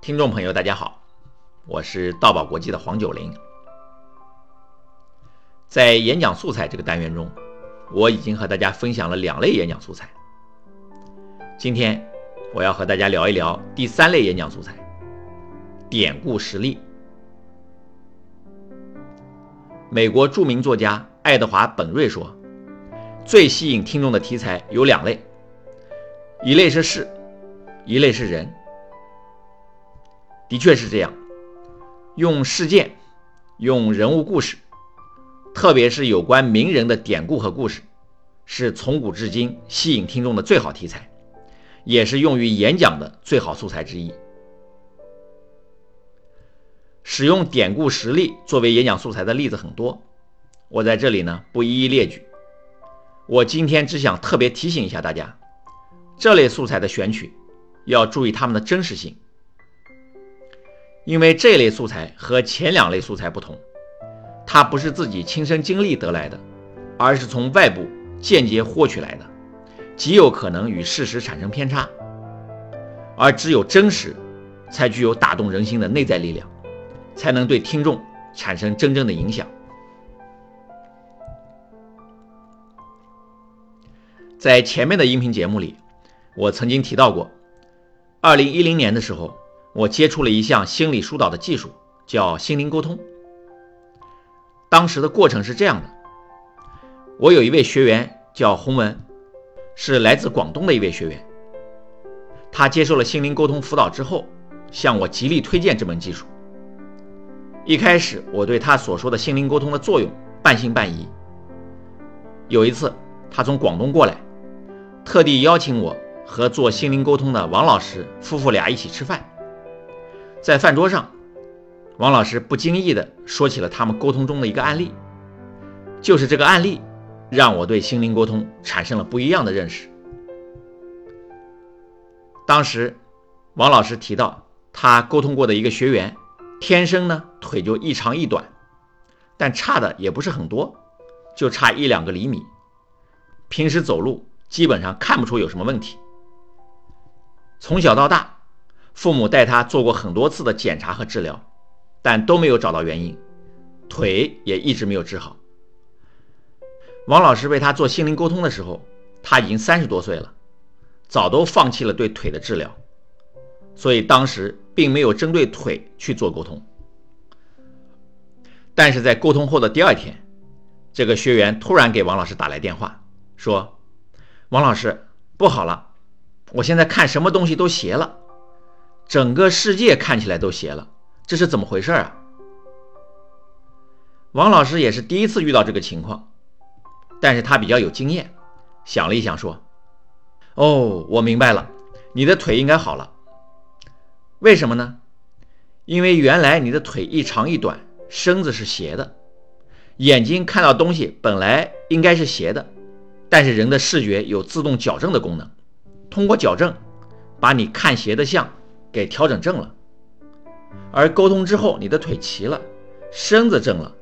听众朋友，大家好，我是道宝国际的黄九龄。在演讲素材这个单元中，我已经和大家分享了两类演讲素材。今天我要和大家聊一聊第三类演讲素材——典故实例。美国著名作家爱德华·本瑞说：“最吸引听众的题材有两类，一类是事，一类是人。”的确是这样，用事件、用人物故事。特别是有关名人的典故和故事，是从古至今吸引听众的最好题材，也是用于演讲的最好素材之一。使用典故实例作为演讲素材的例子很多，我在这里呢不一一列举。我今天只想特别提醒一下大家，这类素材的选取要注意它们的真实性，因为这类素材和前两类素材不同。它不是自己亲身经历得来的，而是从外部间接获取来的，极有可能与事实产生偏差。而只有真实，才具有打动人心的内在力量，才能对听众产生真正的影响。在前面的音频节目里，我曾经提到过，二零一零年的时候，我接触了一项心理疏导的技术，叫心灵沟通。当时的过程是这样的：我有一位学员叫洪文，是来自广东的一位学员。他接受了心灵沟通辅导之后，向我极力推荐这门技术。一开始，我对他所说的心灵沟通的作用半信半疑。有一次，他从广东过来，特地邀请我和做心灵沟通的王老师夫妇俩一起吃饭。在饭桌上。王老师不经意地说起了他们沟通中的一个案例，就是这个案例让我对心灵沟通产生了不一样的认识。当时，王老师提到他沟通过的一个学员，天生呢腿就一长一短，但差的也不是很多，就差一两个厘米，平时走路基本上看不出有什么问题。从小到大，父母带他做过很多次的检查和治疗。但都没有找到原因，腿也一直没有治好。王老师为他做心灵沟通的时候，他已经三十多岁了，早都放弃了对腿的治疗，所以当时并没有针对腿去做沟通。但是在沟通后的第二天，这个学员突然给王老师打来电话，说：“王老师，不好了，我现在看什么东西都斜了，整个世界看起来都斜了。”这是怎么回事啊？王老师也是第一次遇到这个情况，但是他比较有经验，想了一想说：“哦，我明白了，你的腿应该好了。为什么呢？因为原来你的腿一长一短，身子是斜的，眼睛看到东西本来应该是斜的，但是人的视觉有自动矫正的功能，通过矫正，把你看斜的像给调整正了。”而沟通之后，你的腿齐了，身子正了，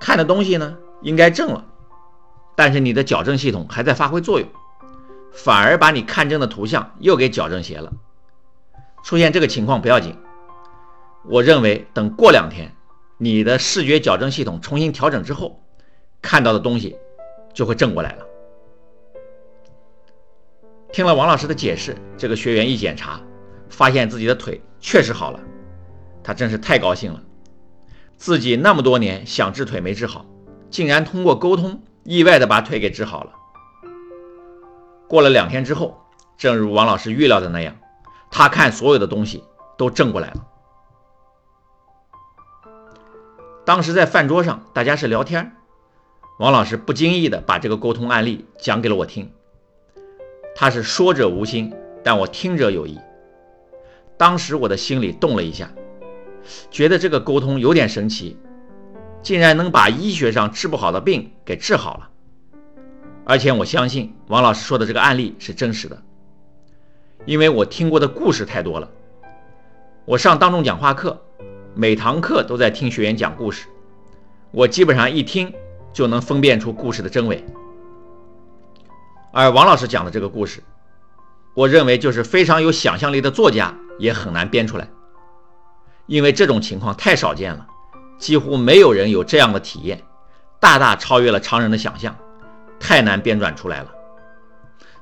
看的东西呢应该正了，但是你的矫正系统还在发挥作用，反而把你看正的图像又给矫正斜了。出现这个情况不要紧，我认为等过两天，你的视觉矫正系统重新调整之后，看到的东西就会正过来了。听了王老师的解释，这个学员一检查，发现自己的腿确实好了。他真是太高兴了，自己那么多年想治腿没治好，竟然通过沟通意外的把腿给治好了。过了两天之后，正如王老师预料的那样，他看所有的东西都正过来了。当时在饭桌上，大家是聊天，王老师不经意的把这个沟通案例讲给了我听。他是说者无心，但我听者有意。当时我的心里动了一下。觉得这个沟通有点神奇，竟然能把医学上治不好的病给治好了。而且我相信王老师说的这个案例是真实的，因为我听过的故事太多了。我上当众讲话课，每堂课都在听学员讲故事，我基本上一听就能分辨出故事的真伪。而王老师讲的这个故事，我认为就是非常有想象力的作家也很难编出来，因为这种情况太少见了，几乎没有人有这样的体验，大大超越了常人的想象，太难编撰出来了。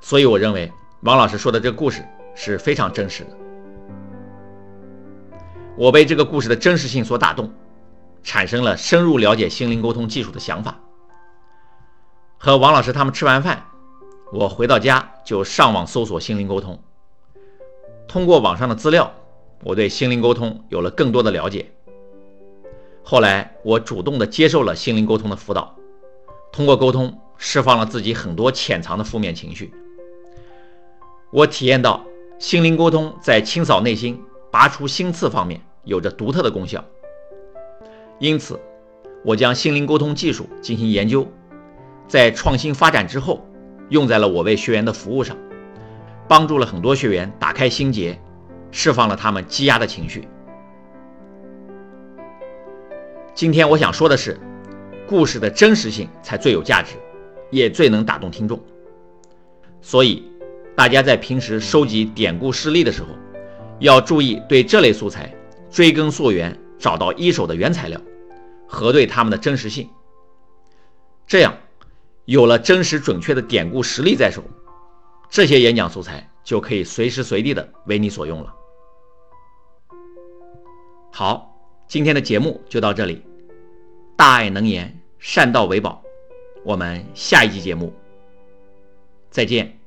所以我认为王老师说的这个故事是非常真实的。我被这个故事的真实性所打动，产生了深入了解心灵沟通技术的想法。和王老师他们吃完饭。我回到家就上网搜索心灵沟通，通过网上的资料，我对心灵沟通有了更多的了解。后来我主动的接受了心灵沟通的辅导，通过沟通释放了自己很多潜藏的负面情绪。我体验到心灵沟通在清扫内心、拔除心刺方面有着独特的功效，因此我将心灵沟通技术进行研究，在创新发展之后。用在了我为学员的服务上，帮助了很多学员打开心结，释放了他们积压的情绪。今天我想说的是，故事的真实性才最有价值，也最能打动听众。所以，大家在平时收集典故事例的时候，要注意对这类素材追根溯源，找到一手的原材料，核对它们的真实性，这样。有了真实准确的典故实例在手，这些演讲素材就可以随时随地的为你所用了。好，今天的节目就到这里，大爱能言，善道为宝，我们下一期节目再见。